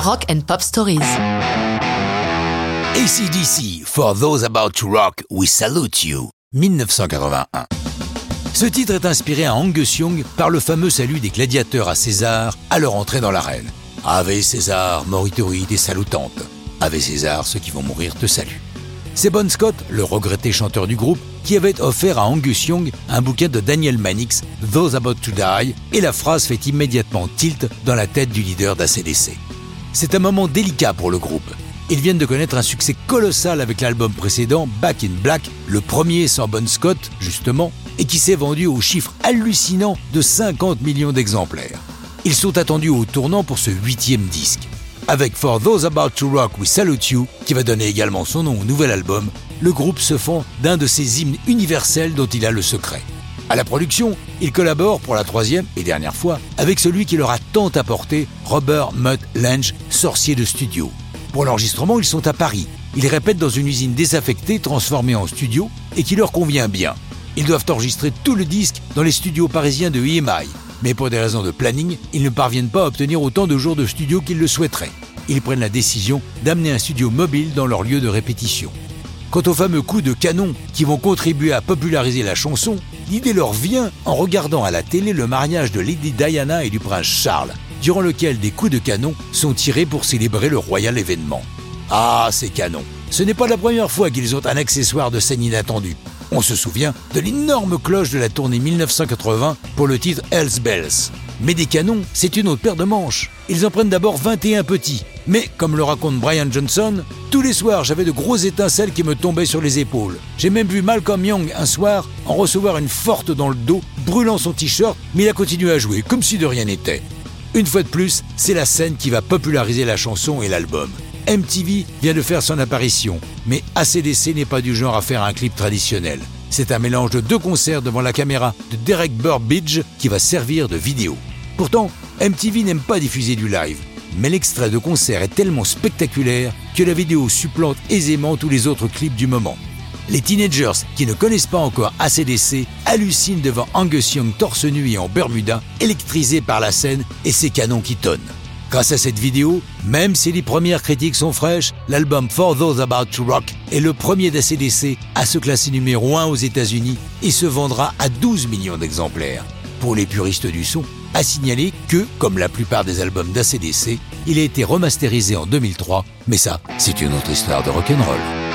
Rock and Pop Stories. ACDC, For Those About to Rock, We Salute You, 1981. Ce titre est inspiré à Angus Young par le fameux salut des gladiateurs à César à leur entrée dans l'arène. Ave César, moritori des salutantes. Ave César, ceux qui vont mourir te saluent. C'est Bon Scott, le regretté chanteur du groupe, qui avait offert à Angus Young un bouquin de Daniel Mannix, Those About to Die, et la phrase fait immédiatement tilt dans la tête du leader d'ACDC. C'est un moment délicat pour le groupe. Ils viennent de connaître un succès colossal avec l'album précédent, Back in Black, le premier sans Bon Scott, justement, et qui s'est vendu au chiffre hallucinant de 50 millions d'exemplaires. Ils sont attendus au tournant pour ce huitième disque. Avec For Those About to Rock We Salute You, qui va donner également son nom au nouvel album, le groupe se fond d'un de ces hymnes universels dont il a le secret. À la production, il collabore pour la troisième et dernière fois avec celui qui leur a tant apporté, Robert Mutt Lange, sorcier de studio. Pour l'enregistrement, ils sont à Paris. Ils répètent dans une usine désaffectée transformée en studio et qui leur convient bien. Ils doivent enregistrer tout le disque dans les studios parisiens de EMI. Mais pour des raisons de planning, ils ne parviennent pas à obtenir autant de jours de studio qu'ils le souhaiteraient. Ils prennent la décision d'amener un studio mobile dans leur lieu de répétition. Quant aux fameux coups de canon qui vont contribuer à populariser la chanson, l'idée leur vient en regardant à la télé le mariage de Lady Diana et du prince Charles, durant lequel des coups de canon sont tirés pour célébrer le royal événement. Ah, ces canons Ce n'est pas la première fois qu'ils ont un accessoire de scène inattendu. On se souvient de l'énorme cloche de la tournée 1980 pour le titre Hells Bells. Mais des canons, c'est une autre paire de manches. Ils en prennent d'abord 21 petits. Mais, comme le raconte Brian Johnson, tous les soirs j'avais de grosses étincelles qui me tombaient sur les épaules. J'ai même vu Malcolm Young un soir en recevoir une forte dans le dos, brûlant son t-shirt, mais il a continué à jouer, comme si de rien n'était. Une fois de plus, c'est la scène qui va populariser la chanson et l'album. MTV vient de faire son apparition, mais ACDC n'est pas du genre à faire un clip traditionnel. C'est un mélange de deux concerts devant la caméra de Derek Burbidge qui va servir de vidéo. Pourtant, MTV n'aime pas diffuser du live, mais l'extrait de concert est tellement spectaculaire que la vidéo supplante aisément tous les autres clips du moment. Les teenagers qui ne connaissent pas encore ACDC hallucinent devant Angus Young torse nu et en Bermuda, électrisé par la scène et ses canons qui tonnent. Grâce à cette vidéo, même si les premières critiques sont fraîches, l'album For Those About to Rock est le premier d'ACDC à se classer numéro 1 aux États-Unis et se vendra à 12 millions d'exemplaires. Pour les puristes du son, à signaler que, comme la plupart des albums d'ACDC, il a été remasterisé en 2003, mais ça, c'est une autre histoire de rock'n'roll.